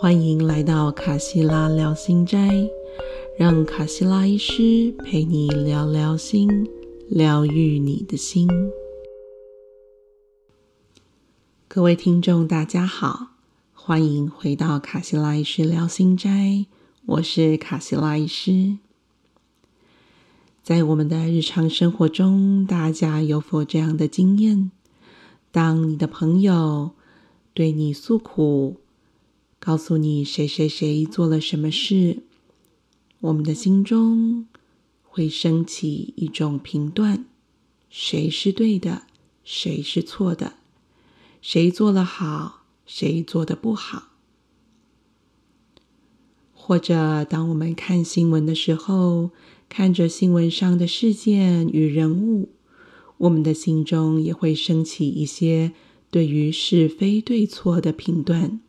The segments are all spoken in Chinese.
欢迎来到卡西拉聊心斋，让卡西拉医师陪你聊聊心，疗愈你的心。各位听众，大家好，欢迎回到卡西拉医师聊心斋，我是卡西拉医师。在我们的日常生活中，大家有否这样的经验？当你的朋友对你诉苦，告诉你谁谁谁做了什么事，我们的心中会升起一种评断：谁是对的，谁是错的，谁做了好，谁做的不好。或者，当我们看新闻的时候，看着新闻上的事件与人物，我们的心中也会升起一些对于是非对错的评断。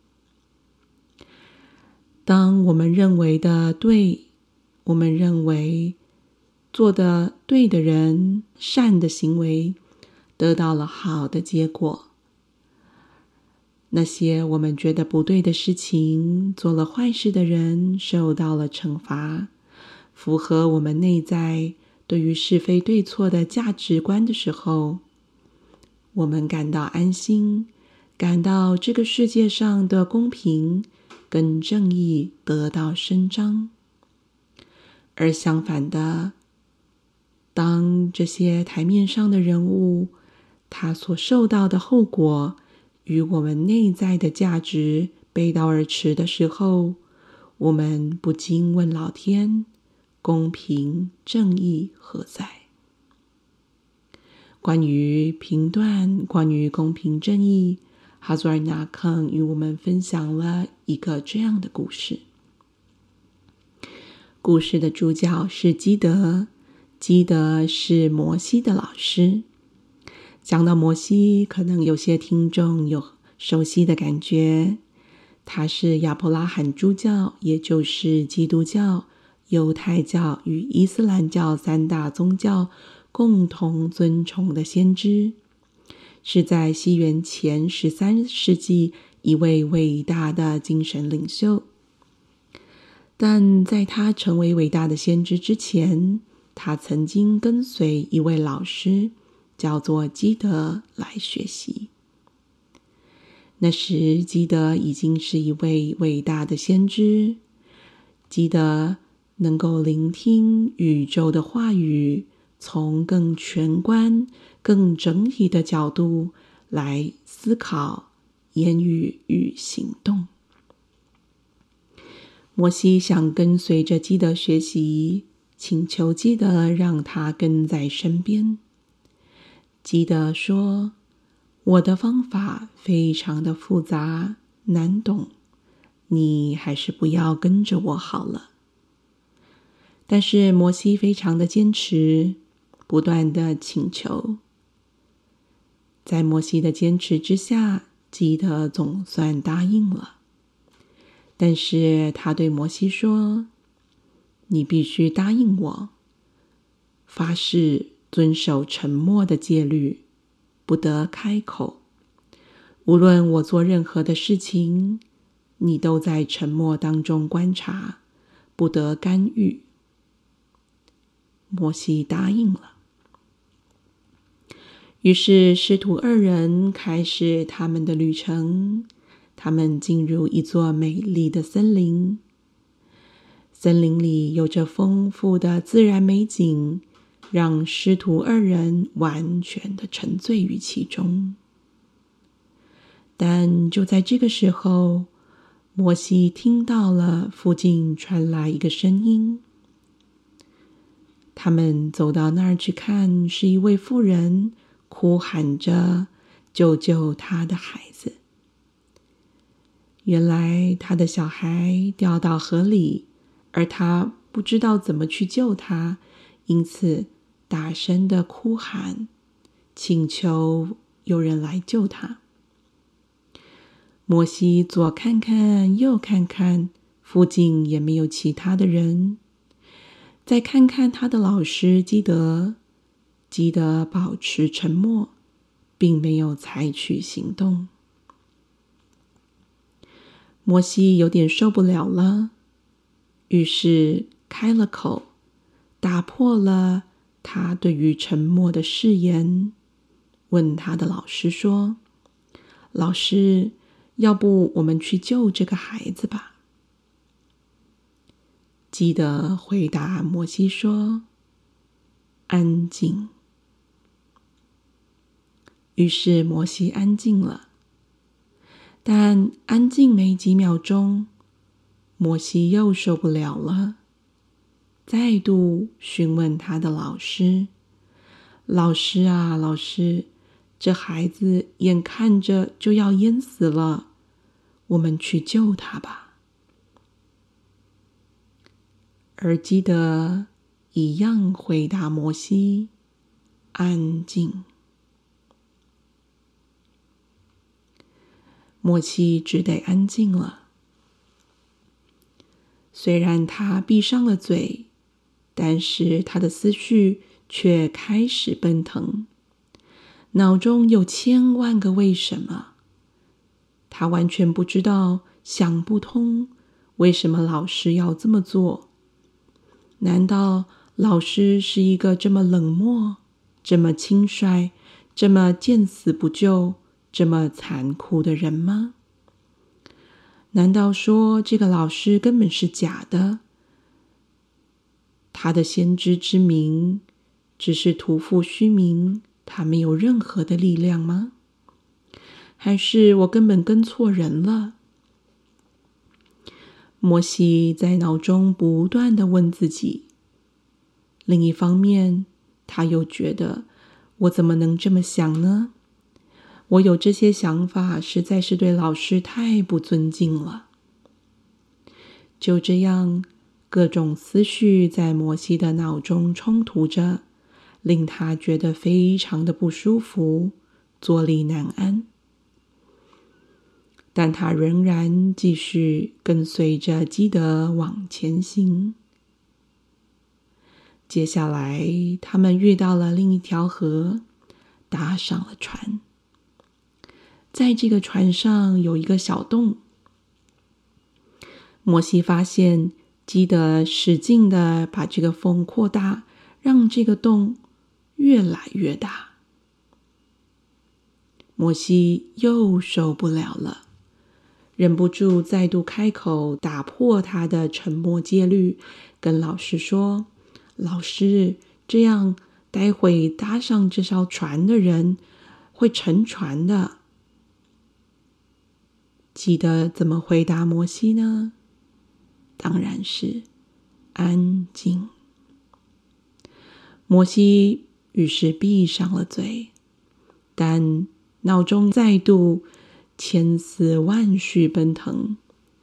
当我们认为的对，我们认为做的对的人、善的行为得到了好的结果，那些我们觉得不对的事情、做了坏事的人受到了惩罚，符合我们内在对于是非对错的价值观的时候，我们感到安心，感到这个世界上的公平。跟正义得到伸张，而相反的，当这些台面上的人物，他所受到的后果与我们内在的价值背道而驰的时候，我们不禁问老天：公平正义何在？关于评断，关于公平正义。哈祖尔纳康与我们分享了一个这样的故事。故事的主角是基德，基德是摩西的老师。讲到摩西，可能有些听众有熟悉的感觉。他是亚伯拉罕诸教，也就是基督教、犹太教与伊斯兰教三大宗教共同尊崇的先知。是在西元前十三世纪一位伟大的精神领袖，但在他成为伟大的先知之前，他曾经跟随一位老师，叫做基德来学习。那时，基德已经是一位伟大的先知，基德能够聆听宇宙的话语。从更全观、更整体的角度来思考言语与行动。摩西想跟随着基德学习，请求基德让他跟在身边。基德说：“我的方法非常的复杂难懂，你还是不要跟着我好了。”但是摩西非常的坚持。不断的请求，在摩西的坚持之下，基德总算答应了。但是他对摩西说：“你必须答应我，发誓遵守沉默的戒律，不得开口。无论我做任何的事情，你都在沉默当中观察，不得干预。”摩西答应了。于是，师徒二人开始他们的旅程。他们进入一座美丽的森林，森林里有着丰富的自然美景，让师徒二人完全的沉醉于其中。但就在这个时候，摩西听到了附近传来一个声音。他们走到那儿去看，是一位妇人。呼喊着救救他的孩子。原来他的小孩掉到河里，而他不知道怎么去救他，因此大声的哭喊，请求有人来救他。摩西左看看，右看看，附近也没有其他的人。再看看他的老师基德。记得保持沉默，并没有采取行动。摩西有点受不了了，于是开了口，打破了他对于沉默的誓言，问他的老师说：“老师，要不我们去救这个孩子吧？”基德回答摩西说：“安静。”于是摩西安静了。但安静没几秒钟，摩西又受不了了，再度询问他的老师：“老师啊，老师，这孩子眼看着就要淹死了，我们去救他吧。”而基德一样回答摩西：“安静。”默契只得安静了。虽然他闭上了嘴，但是他的思绪却开始奔腾，脑中有千万个为什么。他完全不知道，想不通为什么老师要这么做。难道老师是一个这么冷漠、这么轻率、这么见死不救、这么残酷的人吗？难道说这个老师根本是假的？他的先知之名只是徒负虚名，他没有任何的力量吗？还是我根本跟错人了？摩西在脑中不断的问自己。另一方面，他又觉得：我怎么能这么想呢？我有这些想法，实在是对老师太不尊敬了。就这样，各种思绪在摩西的脑中冲突着，令他觉得非常的不舒服，坐立难安。但他仍然继续跟随着基德往前行。接下来，他们遇到了另一条河，搭上了船。在这个船上有一个小洞。摩西发现基德使劲的把这个缝扩大，让这个洞越来越大。摩西又受不了了。忍不住再度开口，打破他的沉默戒律，跟老师说：“老师，这样待会搭上这艘船的人会沉船的。”记得怎么回答摩西呢？当然是安静。摩西于是闭上了嘴，但脑中再度。千丝万绪奔腾，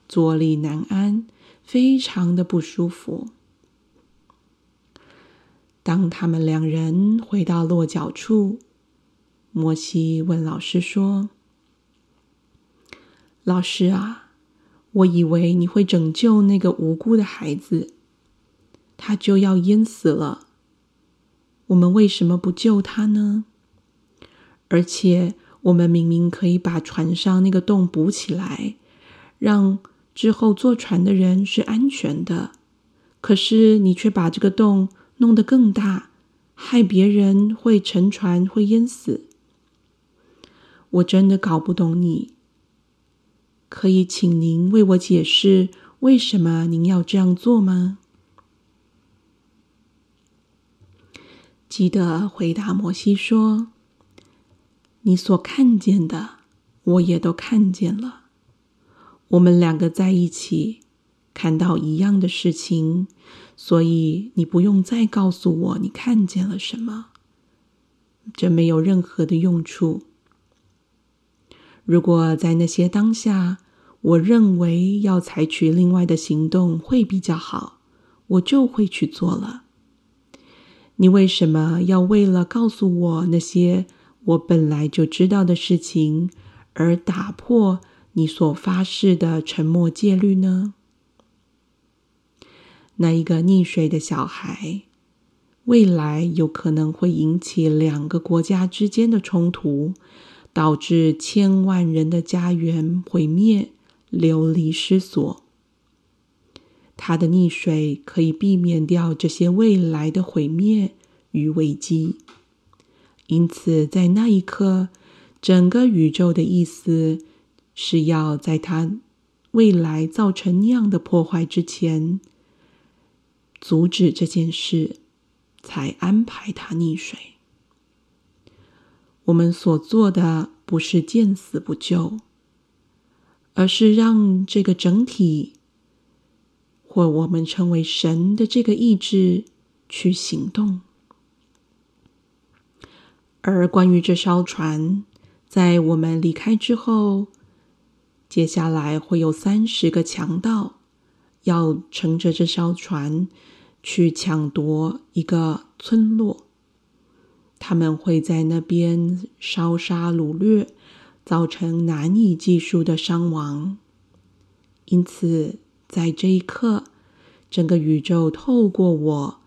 坐立难安，非常的不舒服。当他们两人回到落脚处，摩西问老师说：“老师啊，我以为你会拯救那个无辜的孩子，他就要淹死了。我们为什么不救他呢？而且……”我们明明可以把船上那个洞补起来，让之后坐船的人是安全的。可是你却把这个洞弄得更大，害别人会沉船，会淹死。我真的搞不懂你。可以请您为我解释为什么您要这样做吗？记得回答摩西说。你所看见的，我也都看见了。我们两个在一起，看到一样的事情，所以你不用再告诉我你看见了什么。这没有任何的用处。如果在那些当下，我认为要采取另外的行动会比较好，我就会去做了。你为什么要为了告诉我那些？我本来就知道的事情，而打破你所发誓的沉默戒律呢？那一个溺水的小孩，未来有可能会引起两个国家之间的冲突，导致千万人的家园毁灭，流离失所。他的溺水可以避免掉这些未来的毁灭与危机。因此，在那一刻，整个宇宙的意思是要在他未来造成那样的破坏之前，阻止这件事，才安排他溺水。我们所做的不是见死不救，而是让这个整体，或我们称为神的这个意志去行动。而关于这艘船，在我们离开之后，接下来会有三十个强盗要乘着这艘船去抢夺一个村落。他们会在那边烧杀掳掠，造成难以计数的伤亡。因此，在这一刻，整个宇宙透过我，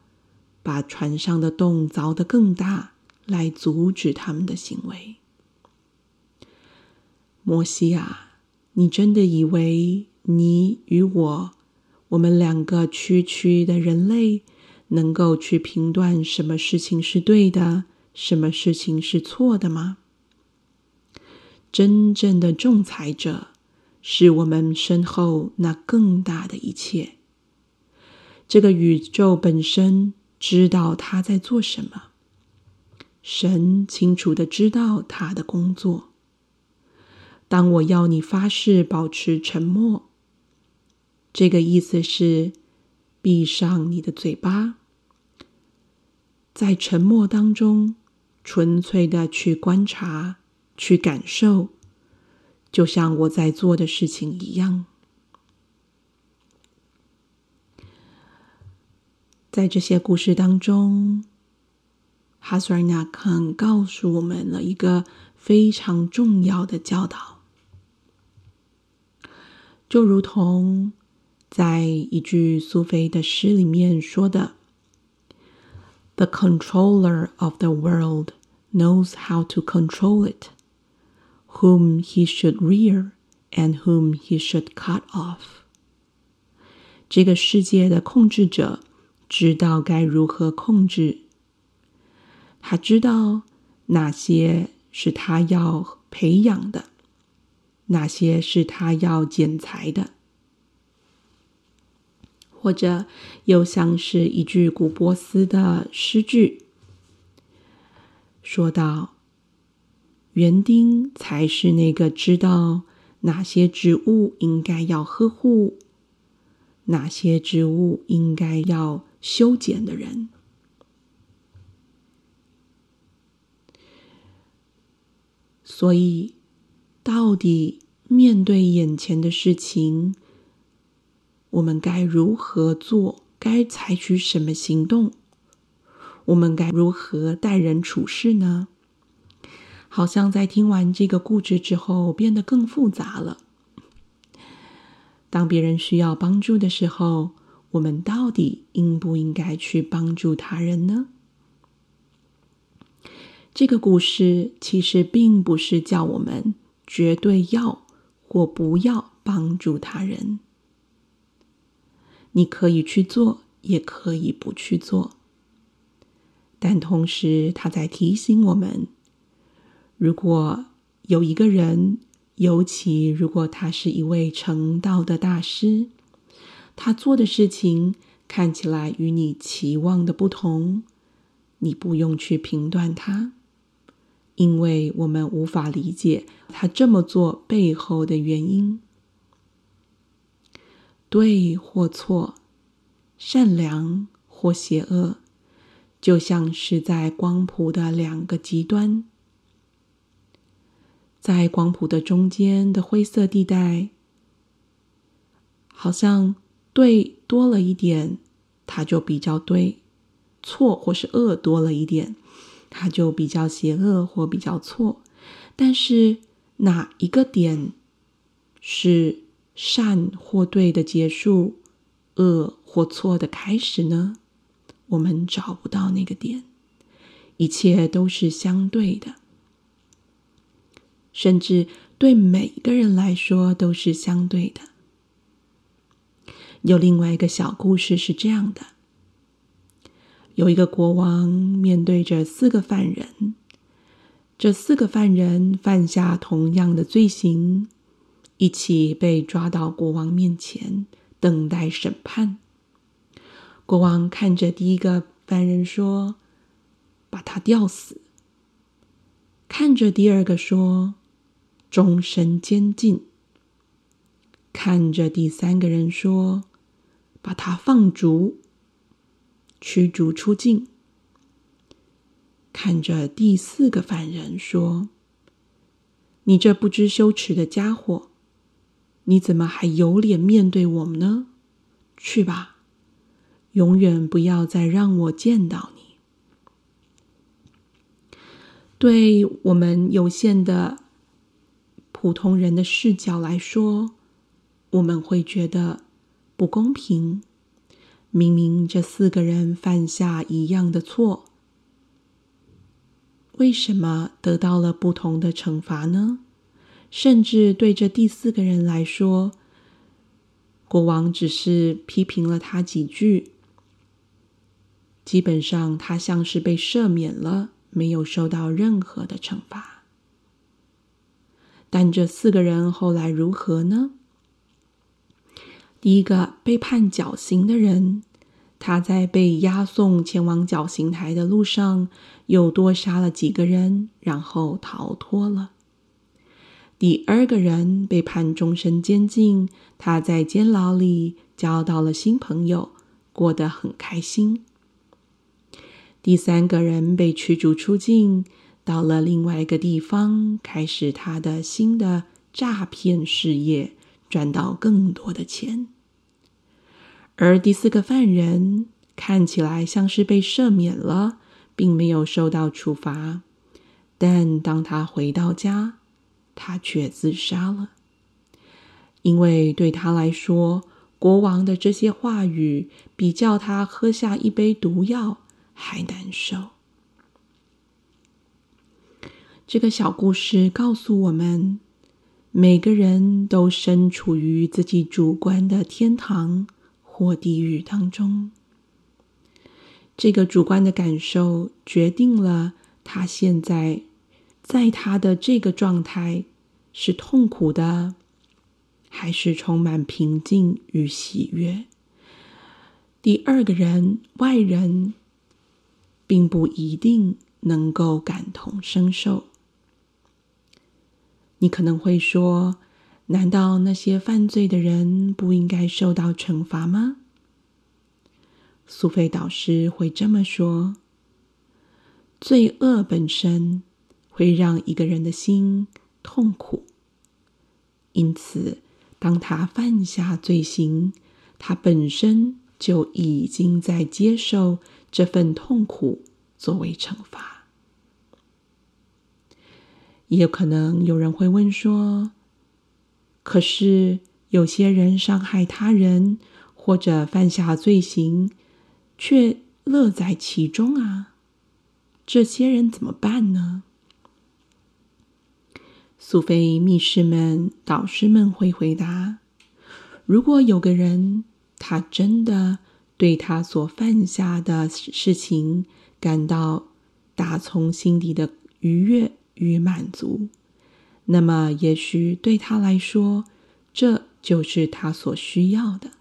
把船上的洞凿得更大。来阻止他们的行为。摩西啊，你真的以为你与我，我们两个区区的人类，能够去评断什么事情是对的，什么事情是错的吗？真正的仲裁者是我们身后那更大的一切。这个宇宙本身知道他在做什么。神清楚的知道他的工作。当我要你发誓保持沉默，这个意思是闭上你的嘴巴，在沉默当中纯粹的去观察、去感受，就像我在做的事情一样。在这些故事当中。哈苏尔纳肯告诉我们了一个非常重要的教导，就如同在一句苏菲的诗里面说的：“The controller of the world knows how to control it, whom he should rear and whom he should cut off。”这个世界的控制者知道该如何控制。他知道哪些是他要培养的，哪些是他要剪裁的，或者又像是一句古波斯的诗句， 说道：“园丁才是那个知道哪些植物应该要呵护，哪些植物应该要修剪的人。”所以，到底面对眼前的事情，我们该如何做？该采取什么行动？我们该如何待人处事呢？好像在听完这个故事之后，变得更复杂了。当别人需要帮助的时候，我们到底应不应该去帮助他人呢？这个故事其实并不是叫我们绝对要或不要帮助他人。你可以去做，也可以不去做。但同时，他在提醒我们：如果有一个人，尤其如果他是一位成道的大师，他做的事情看起来与你期望的不同，你不用去评断他。因为我们无法理解他这么做背后的原因，对或错，善良或邪恶，就像是在光谱的两个极端，在光谱的中间的灰色地带，好像对多了一点，它就比较对；错或是恶多了一点。它就比较邪恶或比较错，但是哪一个点是善或对的结束，恶或错的开始呢？我们找不到那个点，一切都是相对的，甚至对每个人来说都是相对的。有另外一个小故事是这样的：有一个国王面对着四个犯人，这四个犯人犯下同样的罪行，一起被抓到国王面前等待审判。国王看着第一个犯人说：“把他吊死。”看着第二个说：“终身监禁。”看着第三个人说：“把他放逐，驱逐出境。”看着第四个犯人说：“你这不知羞耻的家伙，你怎么还有脸面对我们呢？去吧。”永远不要再让我见到你。对我们有限的普通人的视角来说，我们会觉得不公平。明明这四个人犯下一样的错，为什么得到了不同的惩罚呢？甚至对这第四个人来说，国王只是批评了他几句。基本上，他像是被赦免了，没有受到任何的惩罚。但这四个人后来如何呢？第一个被判绞刑的人，他在被押送前往绞刑台的路上，又多杀了几个人，然后逃脱了。第二个人被判终身监禁，他在监牢里交到了新朋友，过得很开心。第三个人被驱逐出境，到了另外一个地方，开始他的新的诈骗事业，赚到更多的钱。而第四个犯人看起来像是被赦免了，并没有受到处罚，但当他回到家，他却自杀了，因为对他来说，国王的这些话语比叫他喝下一杯毒药。还难受。这个小故事告诉我们，每个人都身处于自己主观的天堂或地狱当中。这个主观的感受决定了他现在在他的这个状态是痛苦的，还是充满平静与喜悦。第二个人，外人。并不一定能够感同身受。你可能会说：“难道那些犯罪的人不应该受到惩罚吗？”苏菲导师会这么说：“罪恶本身会让一个人的心痛苦，因此，当他犯下罪行，他本身就已经在接受。”这份痛苦作为惩罚，也可能有人会问说：“可是有些人伤害他人或者犯下罪行，却乐在其中啊，这些人怎么办呢？”苏菲密室们、导师们会回答：“如果有个人，他真的……”对他所犯下的事情感到打从心底的愉悦与满足，那么也许对他来说，这就是他所需要的。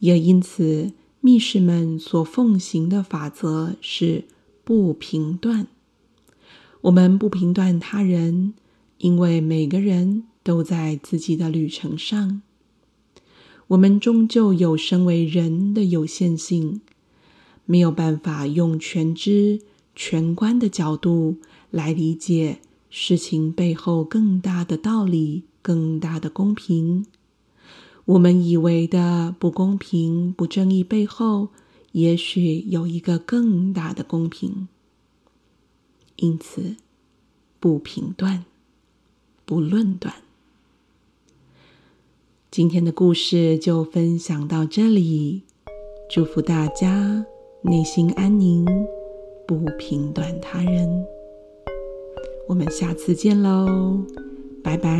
也因此，密室们所奉行的法则是不评断。我们不评断他人，因为每个人都在自己的旅程上。我们终究有身为人的有限性，没有办法用全知全观的角度来理解事情背后更大的道理、更大的公平。我们以为的不公平、不正义背后，也许有一个更大的公平。因此，不评断，不论断。今天的故事就分享到这里，祝福大家内心安宁，不评断他人。我们下次见喽，拜拜。